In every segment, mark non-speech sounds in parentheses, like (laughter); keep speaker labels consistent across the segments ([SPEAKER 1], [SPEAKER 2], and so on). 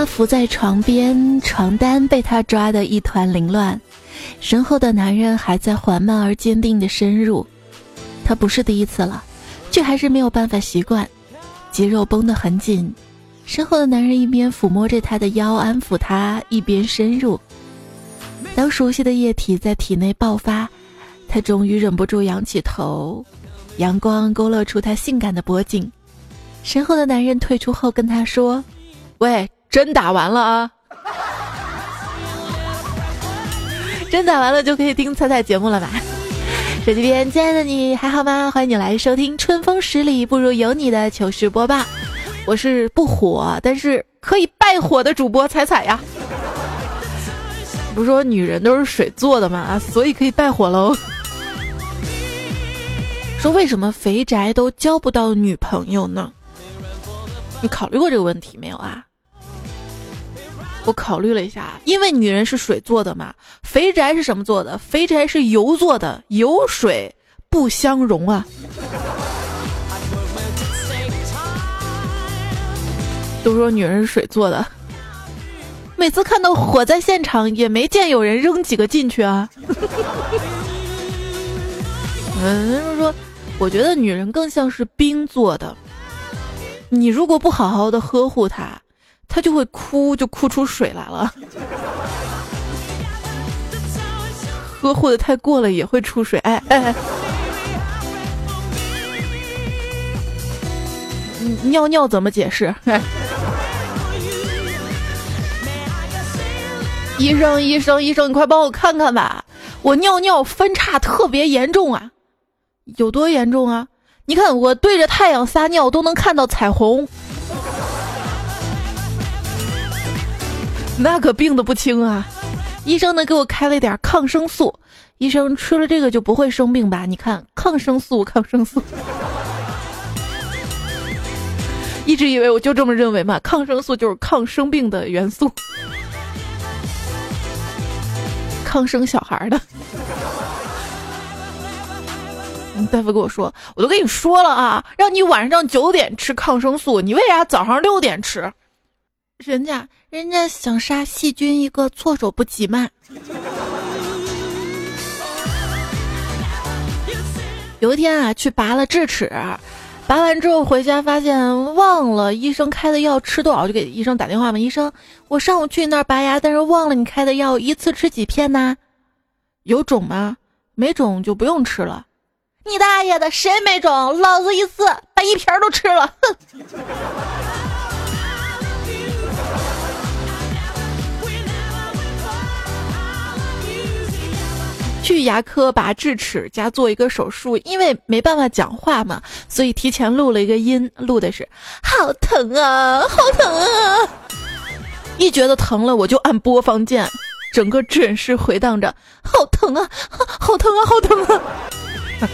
[SPEAKER 1] 他伏在床边，床单被他抓得一团凌乱，身后的男人还在缓慢而坚定地深入。他不是第一次了，却还是没有办法习惯，肌肉绷得很紧。身后的男人一边抚摸着他的腰，安抚他，一边深入。当熟悉的液体在体内爆发，他终于忍不住仰起头，阳光勾勒出他性感的脖颈。身后的男人退出后跟他说：“喂，真打完了啊！真打完了就可以听彩彩节目了吧？”手机边，亲爱的你还好吗？欢迎你来收听《春风十里不如有你》的糗事播报。我是不火，但是可以败火的主播彩彩呀。不是说女人都是水做的吗？所以可以败火喽。说为什么肥宅都交不到女朋友呢？你考虑过这个问题没有啊？我考虑了一下，因为女人是水做的嘛。肥宅是什么做的？肥宅是油做的，油水不相容啊。都说女人是水做的，每次看到火灾现场，也没见有人扔几个进去啊。嗯，就是说，我觉得女人更像是冰做的，你如果不好好的呵护她，他就会哭，就哭出水来了。呵护的太过了也会出水，哎哎。尿尿怎么解释？医生，医生，医生，你快帮我看看吧！我尿尿分叉特别严重啊，有多严重啊？你看我对着太阳撒尿都能看到彩虹，(laughs) 那可病的不轻啊！医生呢给我开了点抗生素，医生吃了这个就不会生病吧？你看抗生素，(laughs) 抗生素。一直以为我就这么认为嘛，抗生素就是抗生病的元素，抗生小孩的。大夫跟我说，我都跟你说了啊，让你晚上九点吃抗生素，你为啥早上六点吃？人家人家想杀细菌一个措手不及嘛。有一天啊，去拔了智齿。拔完之后回家发现忘了医生开的药吃多少，就给医生打电话嘛。医生，我上午去你那儿拔牙，但是忘了你开的药一次吃几片呢？有肿吗？没肿就不用吃了。你大爷的，谁没肿？老子一次把一瓶都吃了，哼！去牙科拔智齿加做一个手术，因为没办法讲话嘛，所以提前录了一个音，录的是好疼啊，好疼啊！一觉得疼了，我就按播放键，整个诊室回荡着好疼啊，好疼啊，好疼啊！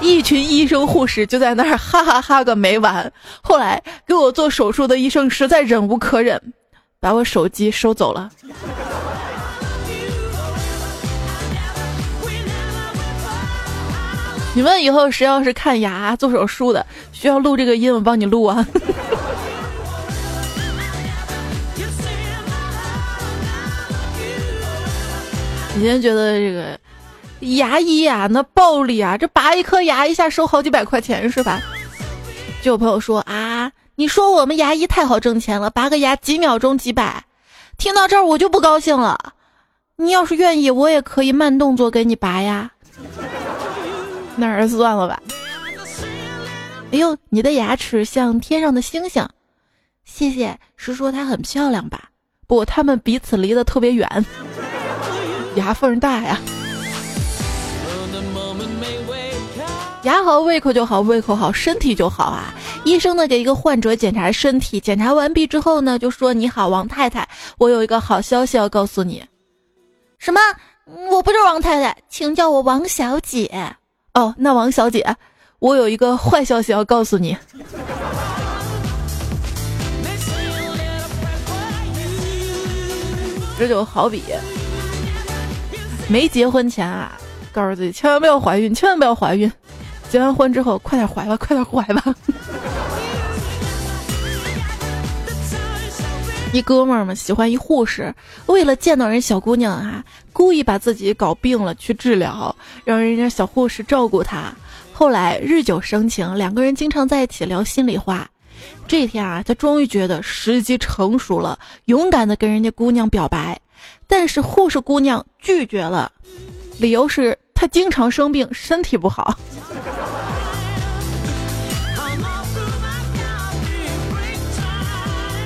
[SPEAKER 1] 一群医生护士就在那儿哈哈哈个没完。后来给我做手术的医生实在忍无可忍，把我手机收走了。你们以后谁要是看牙做手术的，需要录这个音，我帮你录啊。(laughs) 你先觉得这个牙医啊，那暴力啊，这拔一颗牙一下收好几百块钱是吧？就有朋友说啊，你说我们牙医太好挣钱了，拔个牙几秒钟几百。听到这儿我就不高兴了。你要是愿意，我也可以慢动作给你拔呀。那儿算了吧。哎呦，你的牙齿像天上的星星，谢谢。是说它很漂亮吧？不，他们彼此离得特别远，牙缝大呀。牙好，胃口就好，胃口好，身体就好啊。医生呢，给一个患者检查身体，检查完毕之后呢，就说：“你好，王太太，我有一个好消息要告诉你。”什么？我不是王太太，请叫我王小姐。哦，那王小姐，我有一个坏消息要告诉你。这就好比没结婚前啊，告诉自己千万不要怀孕，千万不要怀孕。结完婚之后，快点怀吧，快点怀吧。一哥们儿嘛，喜欢一护士，为了见到人小姑娘啊，故意把自己搞病了去治疗，让人家小护士照顾他。后来日久生情，两个人经常在一起聊心里话。这天啊，他终于觉得时机成熟了，勇敢的跟人家姑娘表白，但是护士姑娘拒绝了，理由是她经常生病，身体不好。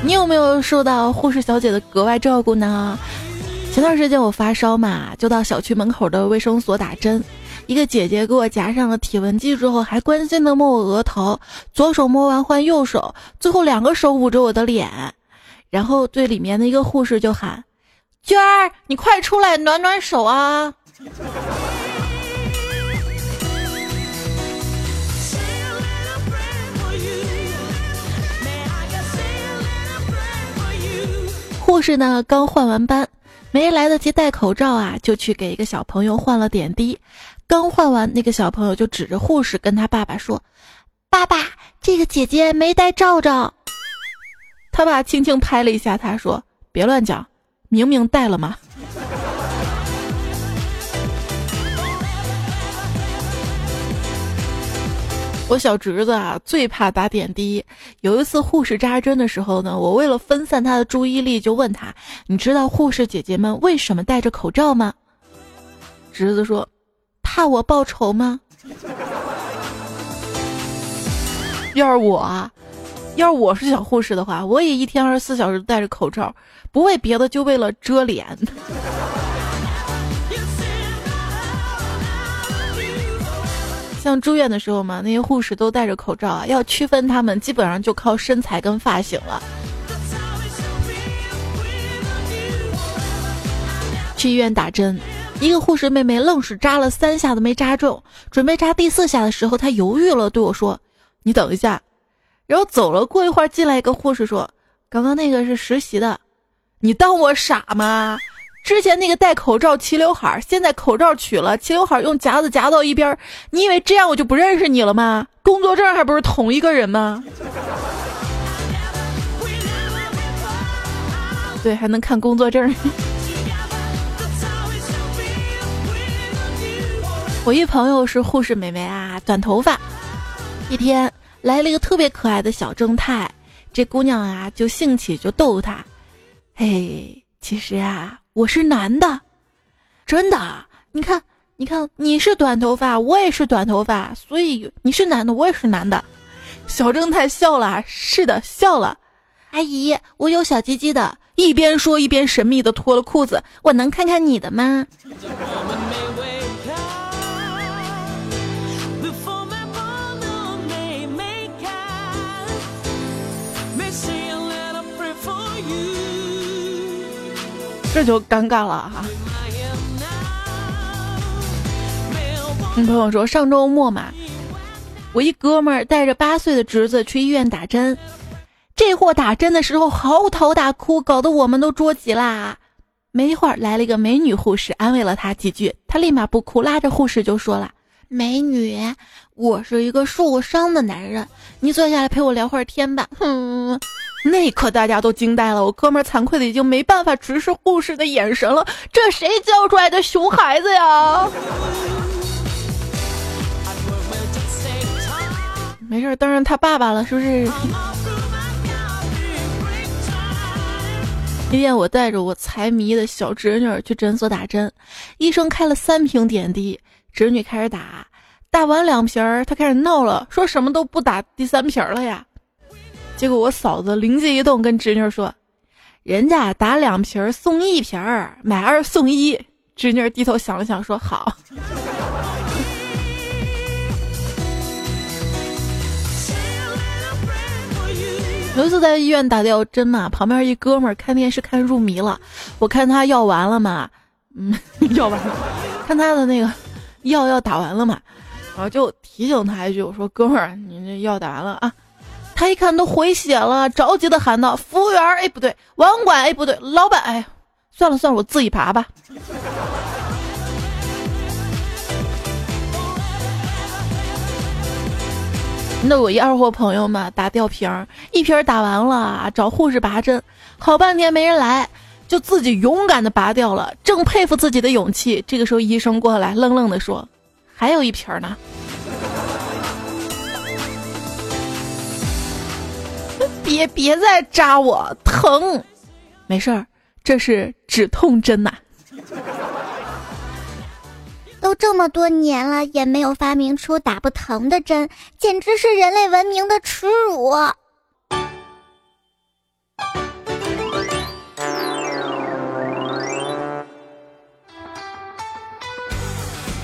[SPEAKER 1] 你有没有受到护士小姐的格外照顾呢？前段时间我发烧嘛，就到小区门口的卫生所打针，一个姐姐给我夹上了体温计之后，还关心的摸我额头，左手摸完换右手，最后两个手捂着我的脸，然后对里面的一个护士就喊：“娟儿，你快出来暖暖手啊！”护士呢刚换完班，没来得及戴口罩啊，就去给一个小朋友换了点滴。刚换完，那个小朋友就指着护士跟他爸爸说：“爸爸，这个姐姐没戴罩罩。”他爸轻轻拍了一下他，说：“别乱讲，明明戴了吗？”我小侄子啊，最怕打点滴。有一次护士扎针的时候呢，我为了分散他的注意力，就问他：“你知道护士姐姐们为什么戴着口罩吗？”侄子说：“怕我报仇吗？” (laughs) 要是我，啊，要是我是小护士的话，我也一天二十四小时戴着口罩，不为别的，就为了遮脸。像住院的时候嘛，那些护士都戴着口罩啊，要区分他们，基本上就靠身材跟发型了。去医院打针，一个护士妹妹愣是扎了三下都没扎中，准备扎第四下的时候，她犹豫了，对我说：“你等一下。”然后走了，过一会儿进来一个护士说：“刚刚那个是实习的，你当我傻吗？”之前那个戴口罩齐刘海，现在口罩取了，齐刘海用夹子夹到一边。你以为这样我就不认识你了吗？工作证还不是同一个人吗？对，还能看工作证。(laughs) 我一朋友是护士美眉啊，短头发。一天来了一个特别可爱的小正太，这姑娘啊就兴起就逗他，嘿，其实啊。我是男的，真的。你看，你看，你是短头发，我也是短头发，所以你是男的，我也是男的。小正太笑了，是的，笑了。阿姨，我有小鸡鸡的。一边说一边神秘的脱了裤子，我能看看你的吗？这就尴尬了哈。你朋友说上周末嘛，我一哥们儿带着八岁的侄子去医院打针，这货打针的时候嚎啕大哭，搞得我们都着急啦。没一会儿来了一个美女护士，安慰了他几句，他立马不哭，拉着护士就说了：“美女，我是一个受过伤的男人，你坐下来陪我聊会儿天吧。”哼。(laughs) (laughs) 那一刻，大家都惊呆了。我哥们儿惭愧的已经没办法直视护士的眼神了。这谁教出来的熊孩子呀？(laughs) 没事，当然他爸爸了，是不是？(laughs) 今天我带着我财迷的小侄女去诊所打针，医生开了三瓶点滴，侄女开始打，打完两瓶儿，她开始闹了，说什么都不打第三瓶了呀。结果我嫂子灵机一动，跟侄女说：“人家打两瓶送一瓶儿，买二送一。”侄女低头想了想，说：“好。”有一次在医院打吊针嘛，旁边一哥们儿看电视看入迷了，我看他药完了嘛，嗯，(laughs) 药完了，看他的那个药要打完了嘛，然后就提醒他一句，我说：“哥们儿，你这药打完了啊。”他一看都回血了，着急的喊道：“服务员，哎，不对，网管，哎，不对，老板，哎，算了算了，我自己拔吧。”那我一二货朋友嘛，打吊瓶，一瓶打完了，找护士拔针，好半天没人来，就自己勇敢的拔掉了，正佩服自己的勇气。这个时候医生过来，愣愣的说：“还有一瓶呢。”别别再扎我，疼！没事儿，这是止痛针呐。(laughs)
[SPEAKER 2] 都这么多年了，也没有发明出打不疼的针，简直是人类文明的耻辱。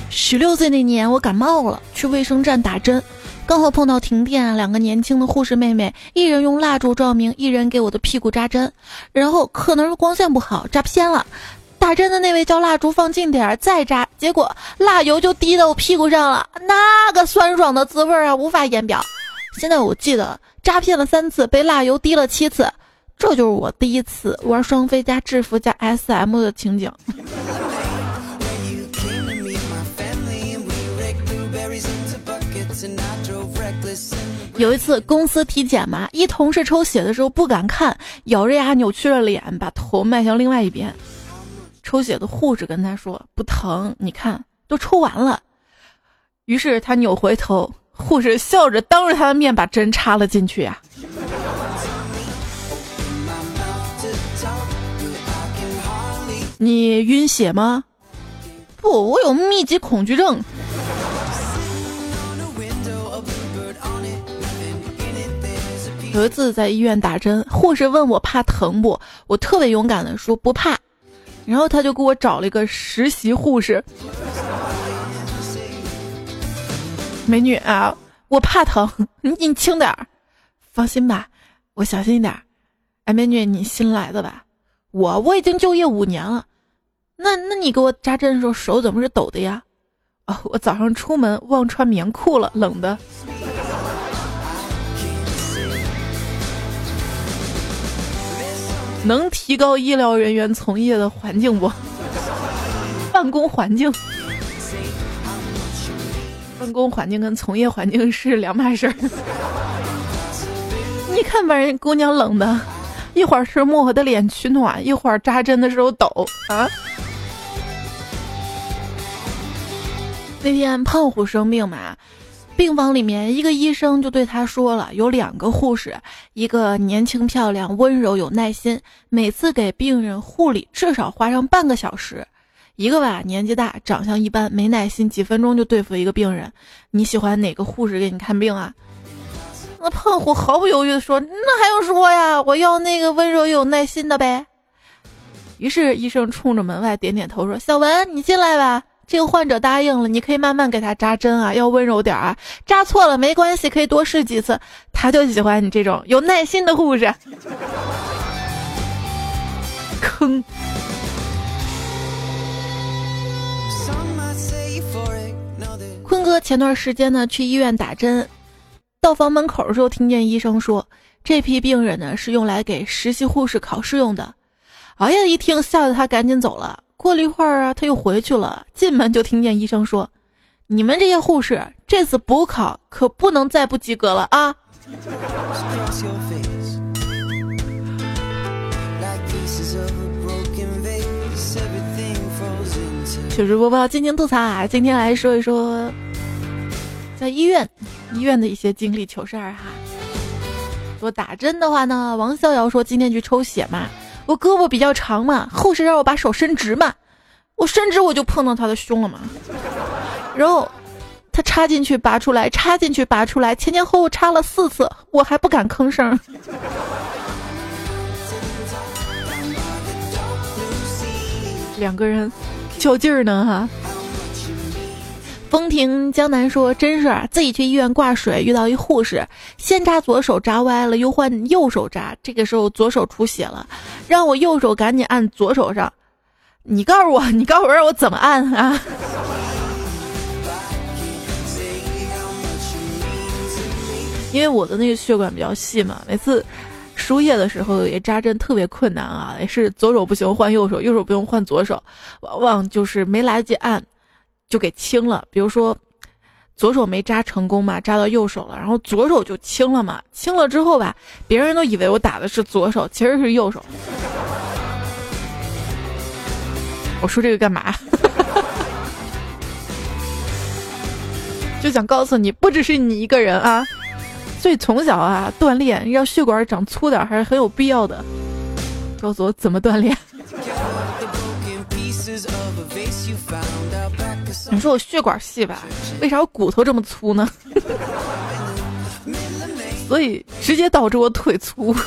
[SPEAKER 1] 十六岁那年，我感冒了，去卫生站打针。刚好碰到停电，两个年轻的护士妹妹，一人用蜡烛照明，一人给我的屁股扎针，然后可能是光线不好，扎偏了。打针的那位叫蜡烛放近点儿再扎，结果蜡油就滴到我屁股上了，那个酸爽的滋味啊，无法言表。现在我记得扎偏了三次，被蜡油滴了七次，这就是我第一次玩双飞加制服加 SM 的情景。有一次公司体检嘛，一同事抽血的时候不敢看，咬着牙扭曲了脸，把头迈向另外一边。抽血的护士跟他说：“不疼，你看都抽完了。”于是他扭回头，护士笑着当着他的面把针插了进去呀。你晕血吗？不，我有密集恐惧症。有一次在医院打针，护士问我怕疼不？我特别勇敢的说不怕，然后他就给我找了一个实习护士。美女啊，我怕疼，你 (laughs) 你轻点儿，放心吧，我小心一点。哎，美女，你新来的吧？我我已经就业五年了，那那你给我扎针的时候手怎么是抖的呀？哦，我早上出门忘穿棉裤了，冷的。能提高医疗人员从业的环境不？(laughs) 办公环境，办公环境跟从业环境是两码事儿。(laughs) 你看把人姑娘冷的，一会儿是摸我的脸取暖，一会儿扎针的时候抖啊。那天胖虎生病嘛。病房里面，一个医生就对他说了：“有两个护士，一个年轻漂亮、温柔有耐心，每次给病人护理至少花上半个小时；一个吧，年纪大、长相一般、没耐心，几分钟就对付一个病人。你喜欢哪个护士给你看病啊？”那胖虎毫不犹豫地说：“那还用说呀，我要那个温柔有耐心的呗。”于是医生冲着门外点点头说：“小文，你进来吧。”这个患者答应了，你可以慢慢给他扎针啊，要温柔点啊，扎错了没关系，可以多试几次。他就喜欢你这种有耐心的护士。(laughs) 坑。坤哥前段时间呢去医院打针，到房门口的时候听见医生说，这批病人呢是用来给实习护士考试用的。哎呀，一听吓得他赶紧走了。过了一会儿啊，他又回去了。进门就听见医生说：“你们这些护士这次补考可不能再不及格了啊！”糗事播报，尽情吐槽啊！今天来说一说在医院医院的一些经历糗事儿哈。说打针的话呢，王逍遥说今天去抽血嘛。我胳膊比较长嘛，护士让我把手伸直嘛，我伸直我就碰到他的胸了嘛，然后他插进去拔出来，插进去拔出来，前前后后插了四次，我还不敢吭声。(laughs) 两个人较劲儿呢哈。风停江南说：“真是自己去医院挂水，遇到一护士，先扎左手扎歪了，又换右手扎，这个时候左手出血了，让我右手赶紧按左手上。你告诉我，你告诉我让我怎么按啊？(laughs) 因为我的那个血管比较细嘛，每次输液的时候也扎针特别困难啊，也是左手不行换右手，右手不用换左手，往往就是没来得及按。”就给清了，比如说，左手没扎成功嘛，扎到右手了，然后左手就清了嘛，清了之后吧，别人都以为我打的是左手，其实是右手。我说这个干嘛？(laughs) 就想告诉你，不只是你一个人啊。所以从小啊，锻炼让血管长粗点还是很有必要的。告诉我怎么锻炼？你说我血管细吧，为啥我骨头这么粗呢？(laughs) 所以直接导致我腿粗。(laughs)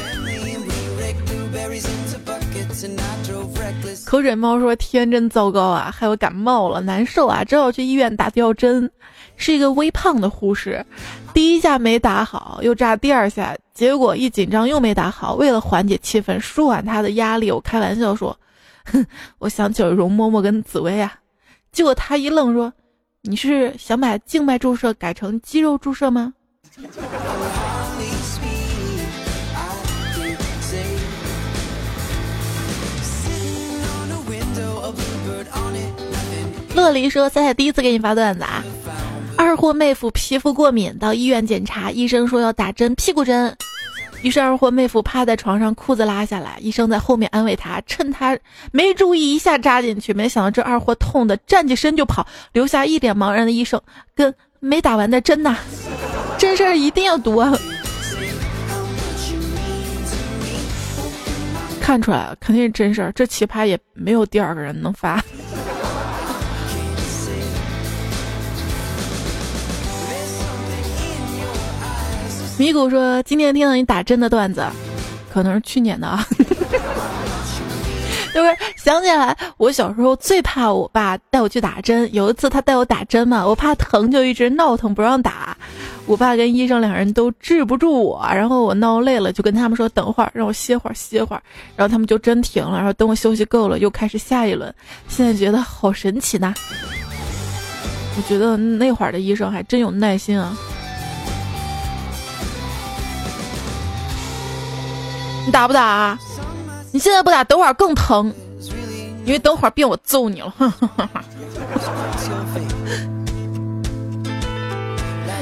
[SPEAKER 1] 口水猫说：“天真糟糕啊，害我感冒了，难受啊，正要去医院打吊针。是一个微胖的护士，第一下没打好，又扎第二下，结果一紧张又没打好。为了缓解气氛，舒缓他的压力，我开玩笑说：‘哼，(laughs) 我想起了容嬷嬷跟紫薇啊。’结果他一愣说：‘你是想把静脉注射改成肌肉注射吗？’”乐离说：“赛赛第一次给你发段子啊，二货妹夫皮肤过敏，到医院检查，医生说要打针屁股针，于是二货妹夫趴在床上，裤子拉下来，医生在后面安慰他，趁他没注意一下扎进去，没想到这二货痛的站起身就跑，留下一脸茫然的医生跟没打完的针呐，真事儿一定要读啊！(laughs) 看出来了，肯定是真事儿，这奇葩也没有第二个人能发。”米谷说：“今天听到你打针的段子，可能是去年的啊。(laughs) 就是想起来，我小时候最怕我爸带我去打针。有一次他带我打针嘛，我怕疼，就一直闹腾不让打。我爸跟医生两人都治不住我，然后我闹累了，就跟他们说等会儿，让我歇会儿歇会儿。然后他们就真停了。然后等我休息够了，又开始下一轮。现在觉得好神奇呐！我觉得那会儿的医生还真有耐心啊。”你打不打？你现在不打，等会儿更疼，因为等会儿变我揍你了。(laughs)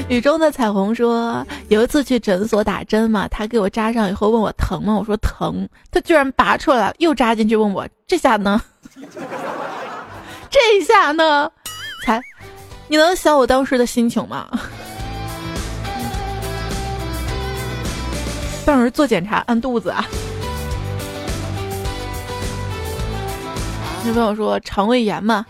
[SPEAKER 1] 雨中的彩虹说，有一次去诊所打针嘛，他给我扎上以后问我疼吗？我说疼，他居然拔出来，又扎进去问我这下呢？(laughs) 这下呢？才，你能想我当时的心情吗？(laughs) 当时做检查按肚子啊，女朋友说肠胃炎嘛，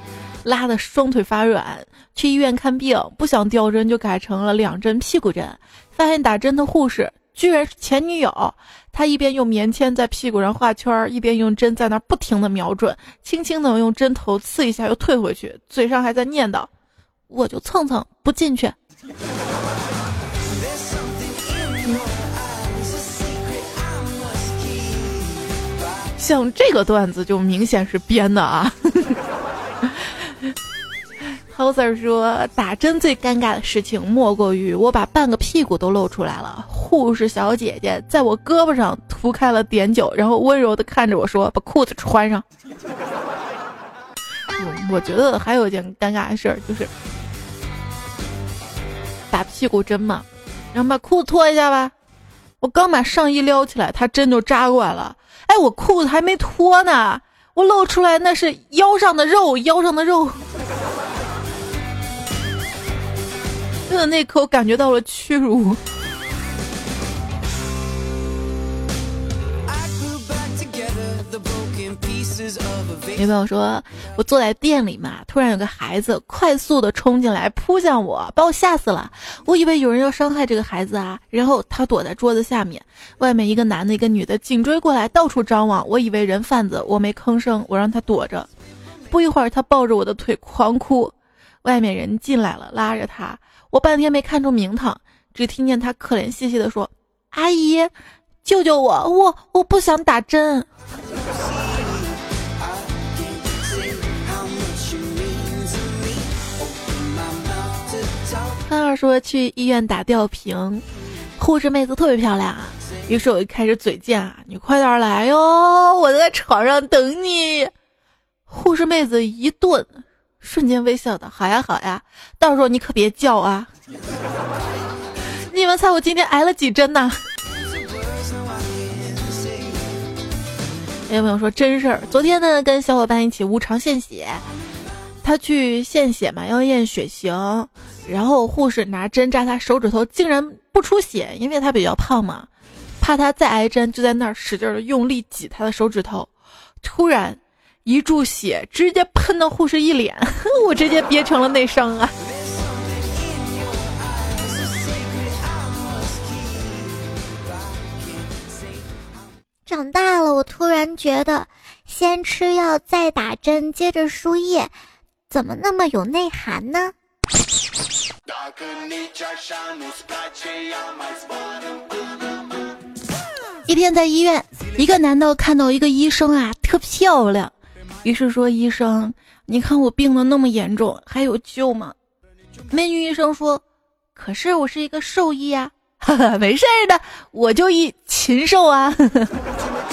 [SPEAKER 1] 拉的双腿发软，去医院看病，不想吊针就改成了两针屁股针，发现打针的护士居然是前女友，她一边用棉签在屁股上画圈，一边用针在那不停的瞄准，轻轻的用针头刺一下又退回去，嘴上还在念叨：“我就蹭蹭不进去。”像这个段子就明显是编的啊。(laughs) Hoser 说打针最尴尬的事情莫过于我把半个屁股都露出来了，护士小姐姐在我胳膊上涂开了碘酒，然后温柔的看着我说：“把裤子穿上。”我觉得还有一件尴尬的事儿就是打屁股针嘛，然后把裤子脱一下吧，我刚把上衣撩起来，他针就扎过来了。哎，我裤子还没脱呢，我露出来那是腰上的肉，腰上的肉。(laughs) 真的那刻，我感觉到了屈辱。女朋友说：“我坐在店里嘛，突然有个孩子快速的冲进来，扑向我，把我吓死了。我以为有人要伤害这个孩子啊，然后他躲在桌子下面，外面一个男的，一个女的紧追过来，到处张望。我以为人贩子，我没吭声，我让他躲着。不一会儿，他抱着我的腿狂哭。外面人进来了，拉着他，我半天没看出名堂，只听见他可怜兮兮的说：‘阿姨，救救我，我我不想打针。’”康二说去医院打吊瓶，护士妹子特别漂亮啊。于是我就开始嘴贱啊，你快点来哟，我在床上等你。护士妹子一顿，瞬间微笑的，好呀好呀，到时候你可别叫啊！你们猜我今天挨了几针呢？有朋友说真事儿，昨天呢跟小伙伴一起无偿献血，他去献血嘛，要验血型，然后护士拿针扎他手指头，竟然不出血，因为他比较胖嘛，怕他再挨针，就在那儿使劲的用力挤他的手指头，突然。一注血直接喷到护士一脸，(laughs) 我直接憋成了内伤啊！
[SPEAKER 2] 长大了，我突然觉得先吃药再打针，接着输液，怎么那么有内涵呢？
[SPEAKER 1] 一天在医院，一个男的看到一个医生啊，特漂亮。于是说：“医生，你看我病的那么严重，还有救吗？”美女医生说：“可是我是一个兽医呀，哈哈，没事的，我就一禽兽啊。” (laughs)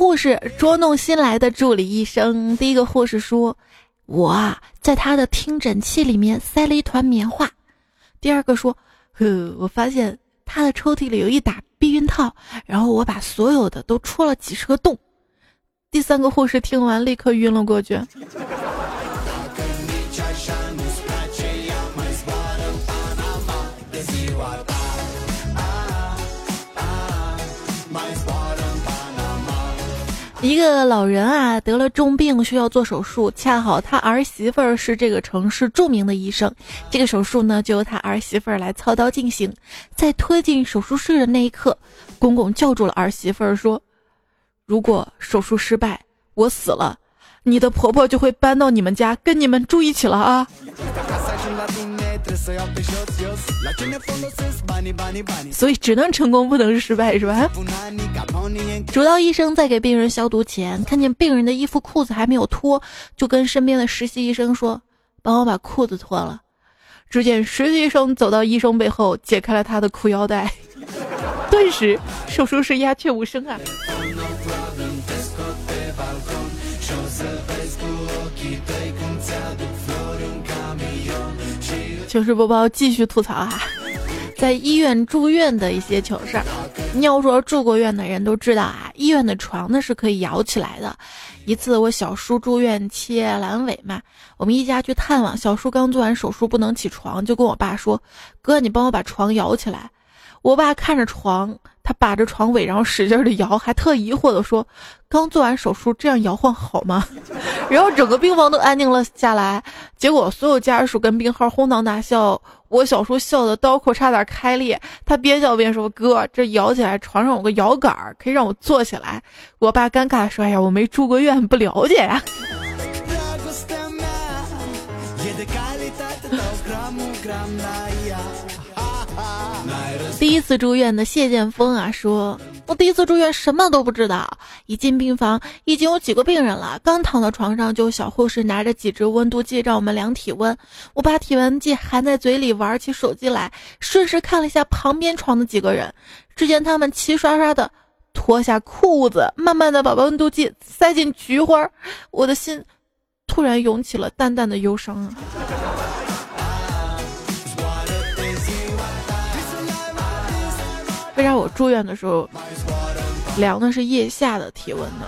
[SPEAKER 1] 护士捉弄新来的助理医生。第一个护士说：“我啊，在他的听诊器里面塞了一团棉花。”第二个说：“呵，我发现。”他的抽屉里有一打避孕套，然后我把所有的都戳了几十个洞。第三个护士听完立刻晕了过去。一个老人啊得了重病需要做手术，恰好他儿媳妇儿是这个城市著名的医生，这个手术呢就由他儿媳妇儿来操刀进行。在推进手术室的那一刻，公公叫住了儿媳妇儿说：“如果手术失败，我死了，你的婆婆就会搬到你们家跟你们住一起了啊。”所以只能成功不能失败是吧？主刀医生在给病人消毒前，看见病人的衣服裤子还没有脱，就跟身边的实习医生说：“帮我把裤子脱了。”只见实习医生走到医生背后，解开了他的裤腰带，顿时手术室鸦雀无声啊！糗事播报继续吐槽哈，(laughs) 在医院住院的一些糗事儿。你要说住过院的人都知道啊，医院的床呢是可以摇起来的。一次我小叔住院切阑尾嘛，我们一家去探望，小叔刚做完手术不能起床，就跟我爸说：“哥，你帮我把床摇起来。”我爸看着床，他把着床尾，然后使劲的摇，还特疑惑的说：“刚做完手术，这样摇晃好吗？” (laughs) 然后整个病房都安静了下来。结果所有家属跟病号哄堂大笑，我小叔笑的刀口差点开裂。他边笑边说：“哥，这摇起来，床上有个摇杆，可以让我坐起来。”我爸尴尬说：“哎呀，我没住过院，不了解呀。”第一次住院的谢剑锋啊，说：“我第一次住院什么都不知道，一进病房已经有几个病人了，刚躺到床上，就小护士拿着几只温度计让我们量体温。我把体温计含在嘴里，玩起手机来，顺势看了一下旁边床的几个人，只见他们齐刷刷的脱下裤子，慢慢的把温度计塞进菊花，我的心突然涌起了淡淡的忧伤啊。”为啥我住院的时候量的是腋下的体温呢？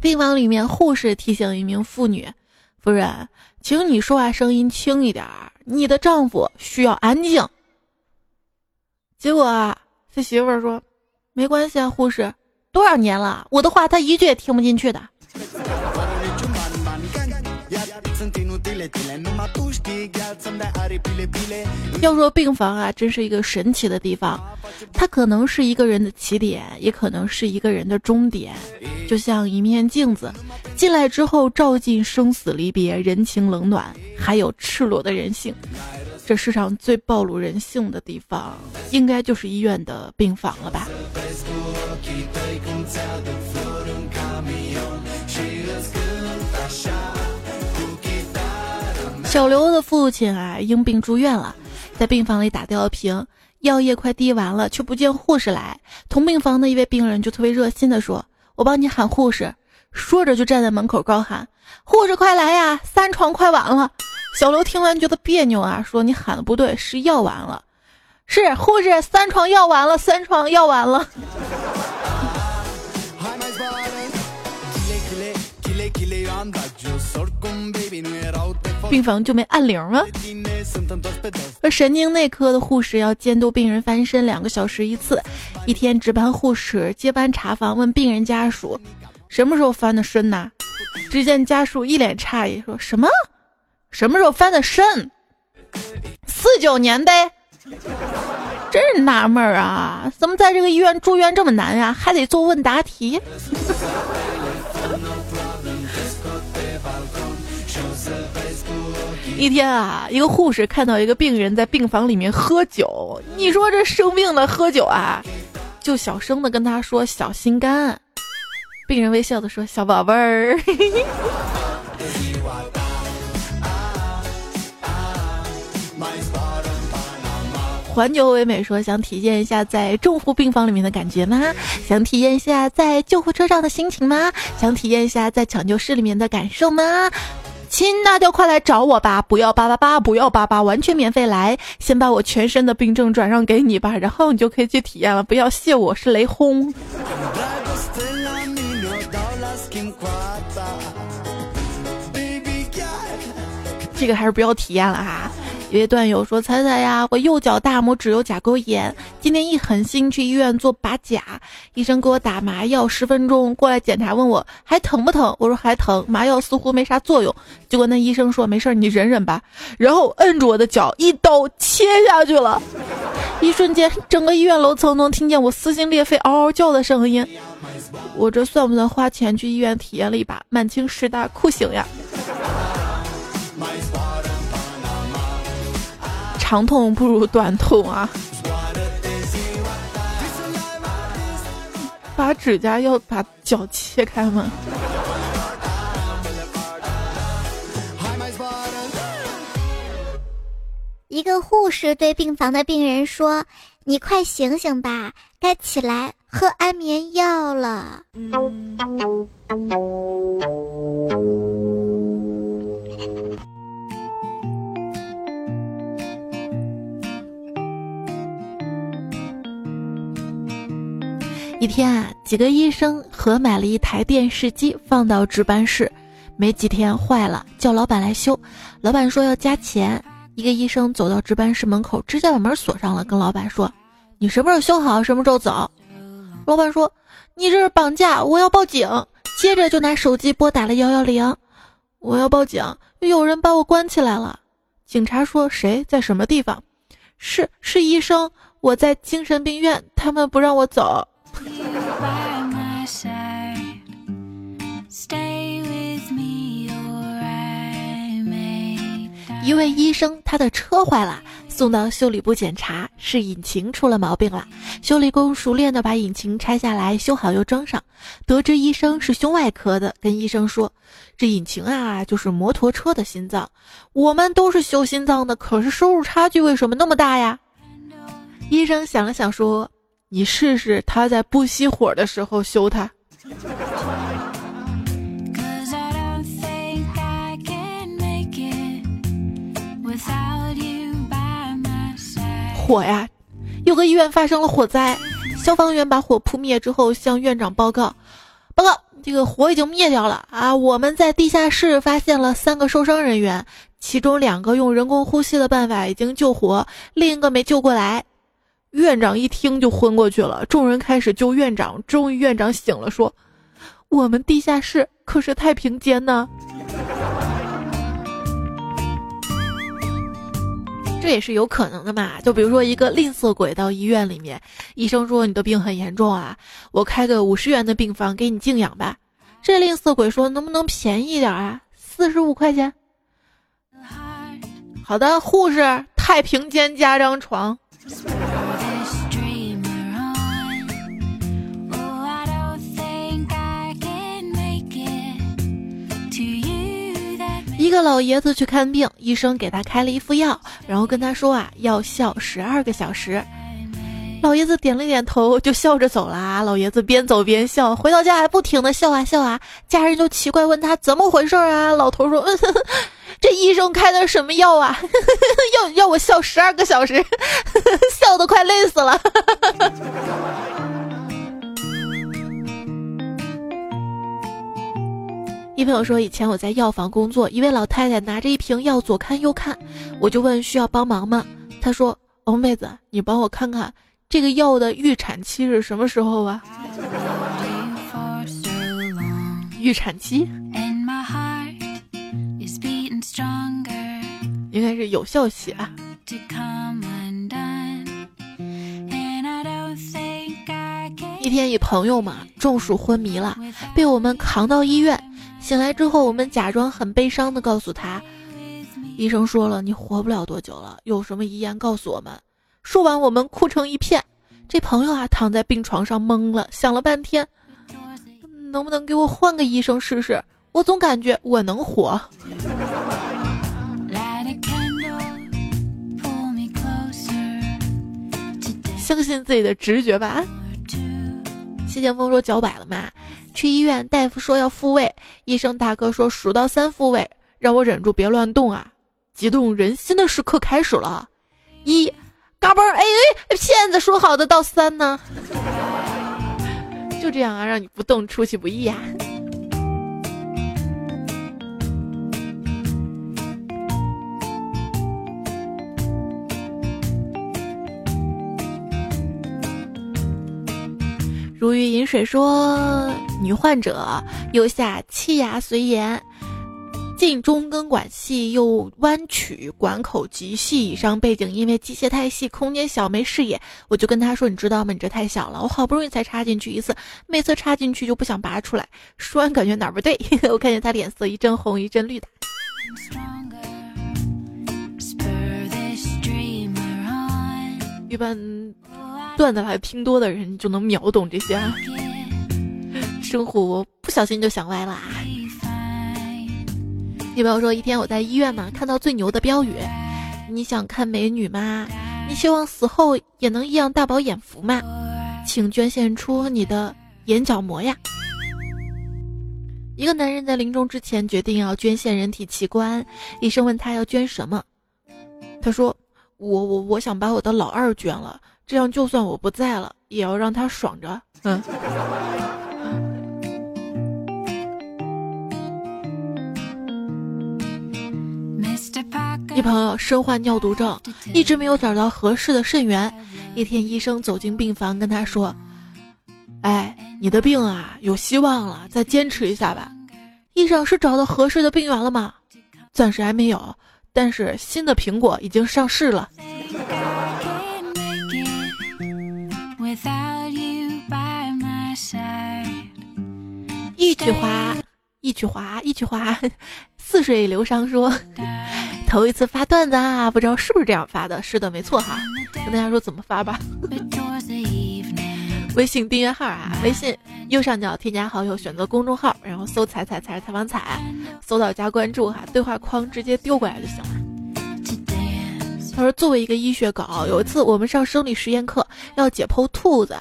[SPEAKER 1] 病房里面，护士提醒一名妇女：“夫人，请你说话声音轻一点，你的丈夫需要安静。”结果啊，这媳妇儿说：“没关系啊，护士，多少年了，我的话他一句也听不进去的。”要说病房啊，真是一个神奇的地方，它可能是一个人的起点，也可能是一个人的终点。就像一面镜子，进来之后照进生死离别、人情冷暖，还有赤裸的人性。这世上最暴露人性的地方，应该就是医院的病房了吧。小刘的父亲啊，因病住院了，在病房里打吊瓶。药液快滴完了，却不见护士来。同病房的一位病人就特别热心的说：“我帮你喊护士。”说着就站在门口高喊：“护士快来呀，三床快完了！”小刘听完觉得别扭啊，说：“你喊的不对，是药完了。”是护士，三床药完了，三床药完了。病房就没按铃吗？而神经内科的护士要监督病人翻身两个小时一次。一天值班护士接班查房，问病人家属什么时候翻的身呐？只见家属一脸诧异，说什么？什么时候翻的身？四九年呗。真是纳闷儿啊，怎么在这个医院住院这么难呀？还得做问答题。一天啊，一个护士看到一个病人在病房里面喝酒，你说这生病的喝酒啊，就小声的跟他说小心肝。病人微笑的说：“小宝贝儿。”环球唯美说：“想体验一下在重护病房里面的感觉吗？想体验一下在救护车上的心情吗？想体验一下在抢救室里面的感受吗？亲，那就快来找我吧！不要八八八，不要八八，完全免费来。先把我全身的病症转让给你吧，然后你就可以去体验了。不要谢我是雷轰。这个还是不要体验了哈。”有位段友说：“猜猜呀，我右脚大拇指有甲沟炎，今天一狠心去医院做拔甲，医生给我打麻药，十分钟过来检查，问我还疼不疼？我说还疼，麻药似乎没啥作用。结果那医生说没事，你忍忍吧，然后摁住我的脚，一刀切下去了。一瞬间，整个医院楼层能听见我撕心裂肺嗷嗷叫的声音。我这算不算花钱去医院体验了一把满清十大酷刑呀？”长痛不如短痛啊！拔指甲要把脚切开吗？
[SPEAKER 2] 一个护士对病房的病人说：“你快醒醒吧，该起来喝安眠药了。”
[SPEAKER 1] 一天啊，几个医生合买了一台电视机放到值班室，没几天坏了，叫老板来修。老板说要加钱。一个医生走到值班室门口，直接把门锁上了，跟老板说：“你什么时候修好，什么时候走。”老板说：“你这是绑架，我要报警。”接着就拿手机拨打了幺幺零：“我要报警，有人把我关起来了。”警察说：“谁在什么地方？”“是是医生，我在精神病院，他们不让我走。” (laughs) 一位医生，他的车坏了，送到修理部检查，是引擎出了毛病了。修理工熟练的把引擎拆下来修好又装上。得知医生是胸外科的，跟医生说：“这引擎啊，就是摩托车的心脏。我们都是修心脏的，可是收入差距为什么那么大呀？”医生想了想说。你试试他在不熄火的时候修它。火呀！有个医院发生了火灾，消防员把火扑灭之后向院长报告：报告，这个火已经灭掉了啊！我们在地下室发现了三个受伤人员，其中两个用人工呼吸的办法已经救活，另一个没救过来。院长一听就昏过去了，众人开始救院长。终于院长醒了，说：“我们地下室可是太平间呢。(laughs) ”这也是有可能的嘛？就比如说一个吝啬鬼到医院里面，医生说你的病很严重啊，我开个五十元的病房给你静养吧。这吝啬鬼说能不能便宜点啊？四十五块钱。好的，护士，太平间加张床。一个老爷子去看病，医生给他开了一副药，然后跟他说啊，要笑十二个小时。老爷子点了点头，就笑着走啦。老爷子边走边笑，回到家还不停的笑啊笑啊。家人就奇怪问他怎么回事啊？老头说：“ (laughs) 这医生开的什么药啊？(laughs) 要要我笑十二个小时，(laughs) 笑得快累死了。”一朋友说，以前我在药房工作，一位老太太拿着一瓶药左看右看，我就问需要帮忙吗？她说：“哦，妹子，你帮我看看。”这个药的预产期是什么时候啊？预产期应该是有效期啊。一天，一朋友嘛中暑昏迷了，被我们扛到医院。醒来之后，我们假装很悲伤的告诉他，医生说了，你活不了多久了，有什么遗言告诉我们。说完，我们哭成一片。这朋友啊，躺在病床上懵了，想了半天，能不能给我换个医生试试？我总感觉我能活。相信自己的直觉吧。谢剑锋说脚崴了嘛，去医院，大夫说要复位，医生大哥说数到三复位，让我忍住别乱动啊。激动人心的时刻开始了，一。嘎嘣！哎哎，骗子说好的到三呢？(laughs) 就这样啊，让你不动，出其不意啊。如鱼饮水说，女患者右下气牙髓炎。近中根管细又弯曲，管口极细。以上背景因为机械太细，空间小没视野。我就跟他说：“你知道吗？你这太小了，我好不容易才插进去一次，每次插进去就不想拔出来。”说完感觉哪儿不对，(laughs) 我看见他脸色一阵红一阵绿的。一般段子来听多的人就能秒懂这些。生活不小心就想歪了。你朋友说，一天我在医院嘛，看到最牛的标语：“你想看美女吗？你希望死后也能一样大饱眼福吗？请捐献出你的眼角膜呀！”一个男人在临终之前决定要捐献人体器官，医生问他要捐什么，他说：“我我我想把我的老二捐了，这样就算我不在了，也要让他爽着。”嗯。一朋友身患尿毒症，一直没有找到合适的肾源。一天，医生走进病房，跟他说：“哎，你的病啊，有希望了，再坚持一下吧。”医生是找到合适的病源了吗？暂时还没有，但是新的苹果已经上市了。一曲滑，一曲滑，一曲滑。似水流觞说，头一次发段子啊，不知道是不是这样发的？是的，没错哈。跟大家说怎么发吧。微信订阅号啊，微信右上角添加好友，选择公众号，然后搜“彩彩彩采访彩”，搜到加关注哈，对话框直接丢过来就行了。他说：“作为一个医学狗，有一次我们上生理实验课要解剖兔子，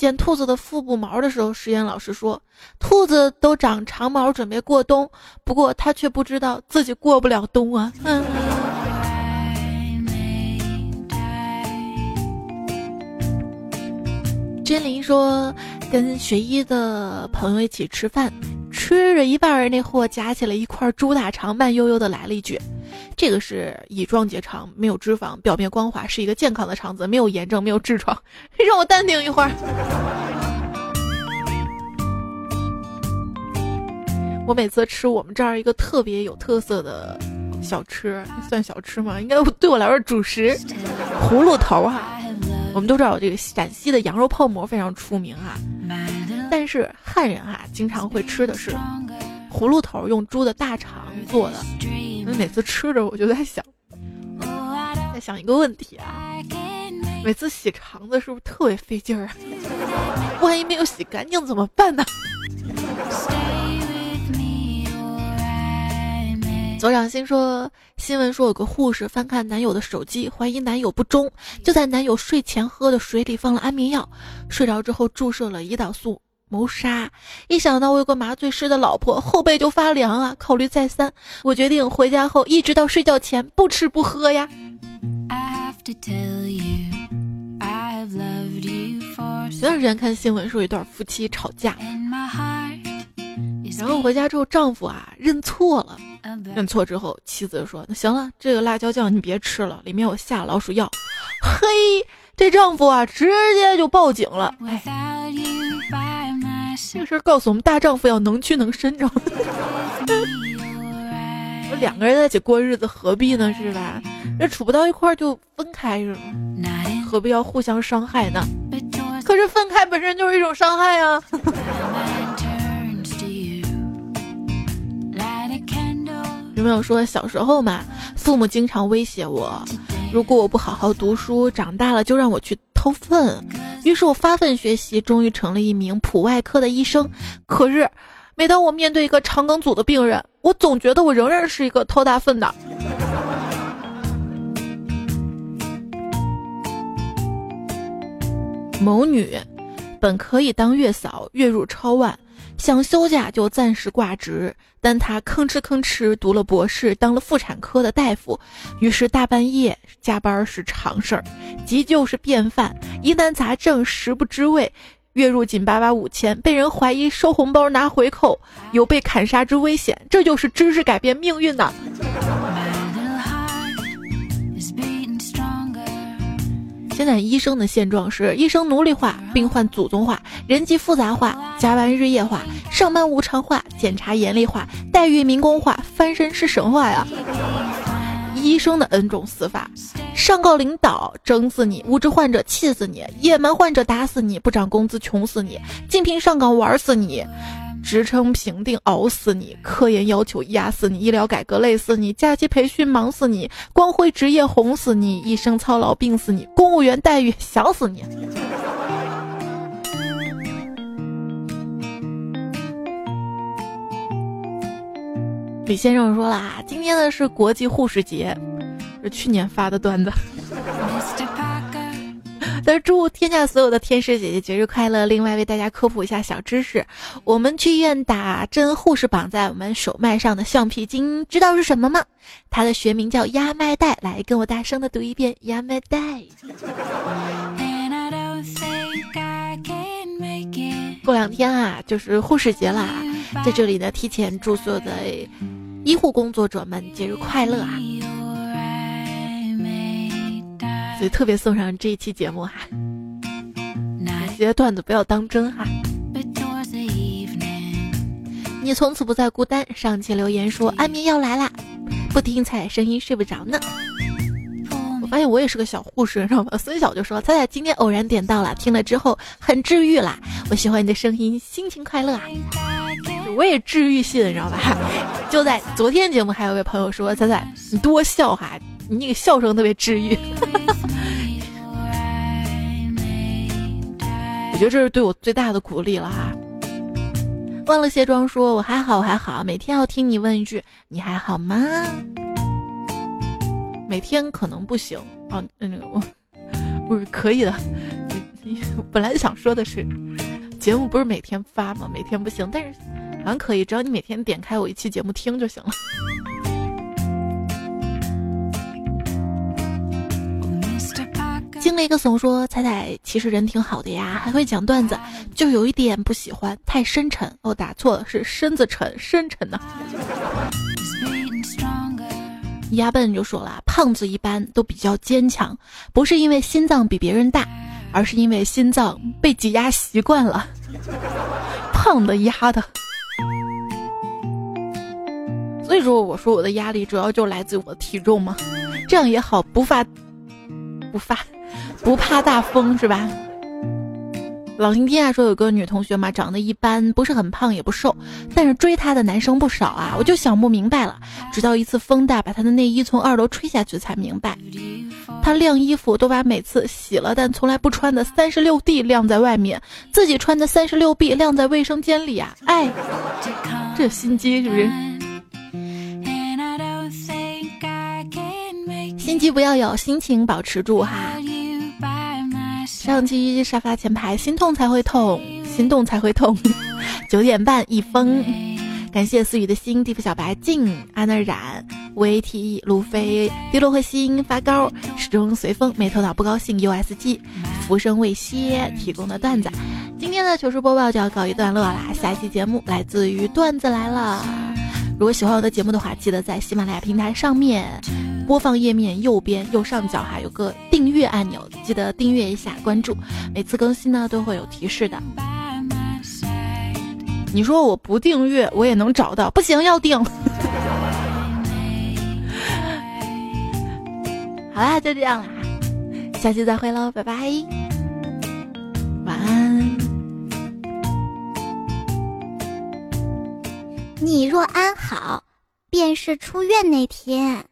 [SPEAKER 1] 剪兔子的腹部毛的时候，实验老师说兔子都长长毛准备过冬，不过他却不知道自己过不了冬啊。”嗯。真灵说：“跟学医的朋友一起吃饭，吃着一半，那货夹起了一块猪大肠，慢悠悠的来了一句。”这个是乙状结肠，没有脂肪，表面光滑，是一个健康的肠子，没有炎症，没有痔疮。(laughs) 让我淡定一会儿。我每次吃我们这儿一个特别有特色的小吃，算小吃吗？应该对我来说主食，葫芦头哈。我们都知道这个陕西的羊肉泡馍非常出名哈，但是汉人哈经常会吃的是葫芦头，用猪的大肠做的。每次吃着我就在想，在想一个问题啊，每次洗肠子是不是特别费劲儿啊？(laughs) 万一没有洗干净怎么办呢？左掌心说，新闻说有个护士翻看男友的手机，怀疑男友不忠，就在男友睡前喝的水里放了安眠药，睡着之后注射了胰岛素，谋杀。一想到我有个麻醉师的老婆，后背就发凉啊！考虑再三，我决定回家后一直到睡觉前不吃不喝呀。前段时间看新闻说一对夫妻吵架，然后回家之后丈夫啊认错了，认错之后妻子说：“那行了，这个辣椒酱你别吃了，里面有下老鼠药。”嘿，这丈夫啊直接就报警了。哎，这个事儿告诉我们大丈夫要能屈能伸，知道吗？(laughs) 我两个人在一起过日子何必呢？是吧？这处不到一块儿就分开是吗？何必要互相伤害呢？可是分开本身就是一种伤害啊！(laughs) 有没有说小时候嘛，父母经常威胁我，如果我不好好读书，长大了就让我去偷粪。于是我发奋学习，终于成了一名普外科的医生。可是，每当我面对一个肠梗阻的病人，我总觉得我仍然是一个偷大粪的。某女，本可以当月嫂，月入超万，想休假就暂时挂职，但他吭哧吭哧读了博士，当了妇产科的大夫，于是大半夜加班是常事儿，急救是便饭，疑难杂症食不知味，月入仅八八五千，被人怀疑收红包拿回扣，有被砍杀之危险，这就是知识改变命运呐！现在医生的现状是：医生奴隶化，病患祖宗化，人际复杂化，加班日夜化，上班无偿化，检查严厉化，待遇民工化，翻身是神话呀！医生的 N 种死法：上告领导整死你，无知患者气死你，野蛮患者打死你，不涨工资穷死你，竞聘上岗玩死你。职称评定熬死你，科研要求压死你，医疗改革累死你，假期培训忙死你，光辉职业红死你，一生操劳病死你，公务员待遇想死你。李先生说啦，今天呢是国际护士节，是去年发的段子。在祝天下所有的天使姐姐节日快乐！另外为大家科普一下小知识：我们去医院打针，护士绑在我们手脉上的橡皮筋，知道是什么吗？它的学名叫压脉带。来，跟我大声的读一遍：压脉带。过两天啊，就是护士节啦，在这里呢，提前祝所有的医护工作者们节日快乐啊！所以特别送上这一期节目哈，这些段子不要当真哈。你从此不再孤单。上期留言说安眠药来啦，不听彩彩声音睡不着呢。我发现我也是个小护士，知道吗？孙晓就说彩彩今天偶然点到了，听了之后很治愈啦。我喜欢你的声音，心情快乐啊。我也治愈系的，你知道吧？(laughs) 就在昨天节目，还有位朋友说彩彩你多笑哈，你那个笑声特别治愈。(laughs) 觉得这是对我最大的鼓励了哈。忘了卸妆说：“我还好，我还好。每天要听你问一句，你还好吗？每天可能不行啊，那个我不是可以的。本来想说的是，节目不是每天发吗？每天不行，但是好像可以，只要你每天点开我一期节目听就行了。”经了一个怂说：“彩彩其实人挺好的呀，还会讲段子，就有一点不喜欢，太深沉。哦，打错了，是身子沉，深沉呢。”鸭笨就说了：“胖子一般都比较坚强，不是因为心脏比别人大，而是因为心脏被挤压习惯了，(laughs) 胖的压的。所以说，我说我的压力主要就来自于我的体重嘛，这样也好，不发，不发。”不怕大风是吧？老晴天啊说有个女同学嘛，长得一般，不是很胖也不瘦，但是追她的男生不少啊。我就想不明白了，直到一次风大把她的内衣从二楼吹下去才明白，她晾衣服都把每次洗了但从来不穿的三十六 D 晾在外面，自己穿的三十六 B 晾在卫生间里啊！哎，这心机是不是？心机不要有，心情保持住哈。上期沙发前排，心痛才会痛，心动才会痛。(laughs) 九点半一封，感谢思雨的心，地府小白静，安娜染，V T E 路飞，滴落会心发高，始终随风，没头脑不高兴，USG，浮生未歇提供的段子。今天的糗事播报就要告一段落啦，下期节目来自于段子来了。如果喜欢我的节目的话，记得在喜马拉雅平台上面播放页面右边右上角哈有个订阅按钮，记得订阅一下，关注，每次更新呢都会有提示的。你说我不订阅我也能找到，不行要订。(laughs) 好啦，就这样啦，下期再会喽，拜拜，晚安。
[SPEAKER 2] 你若安好便是出院那天。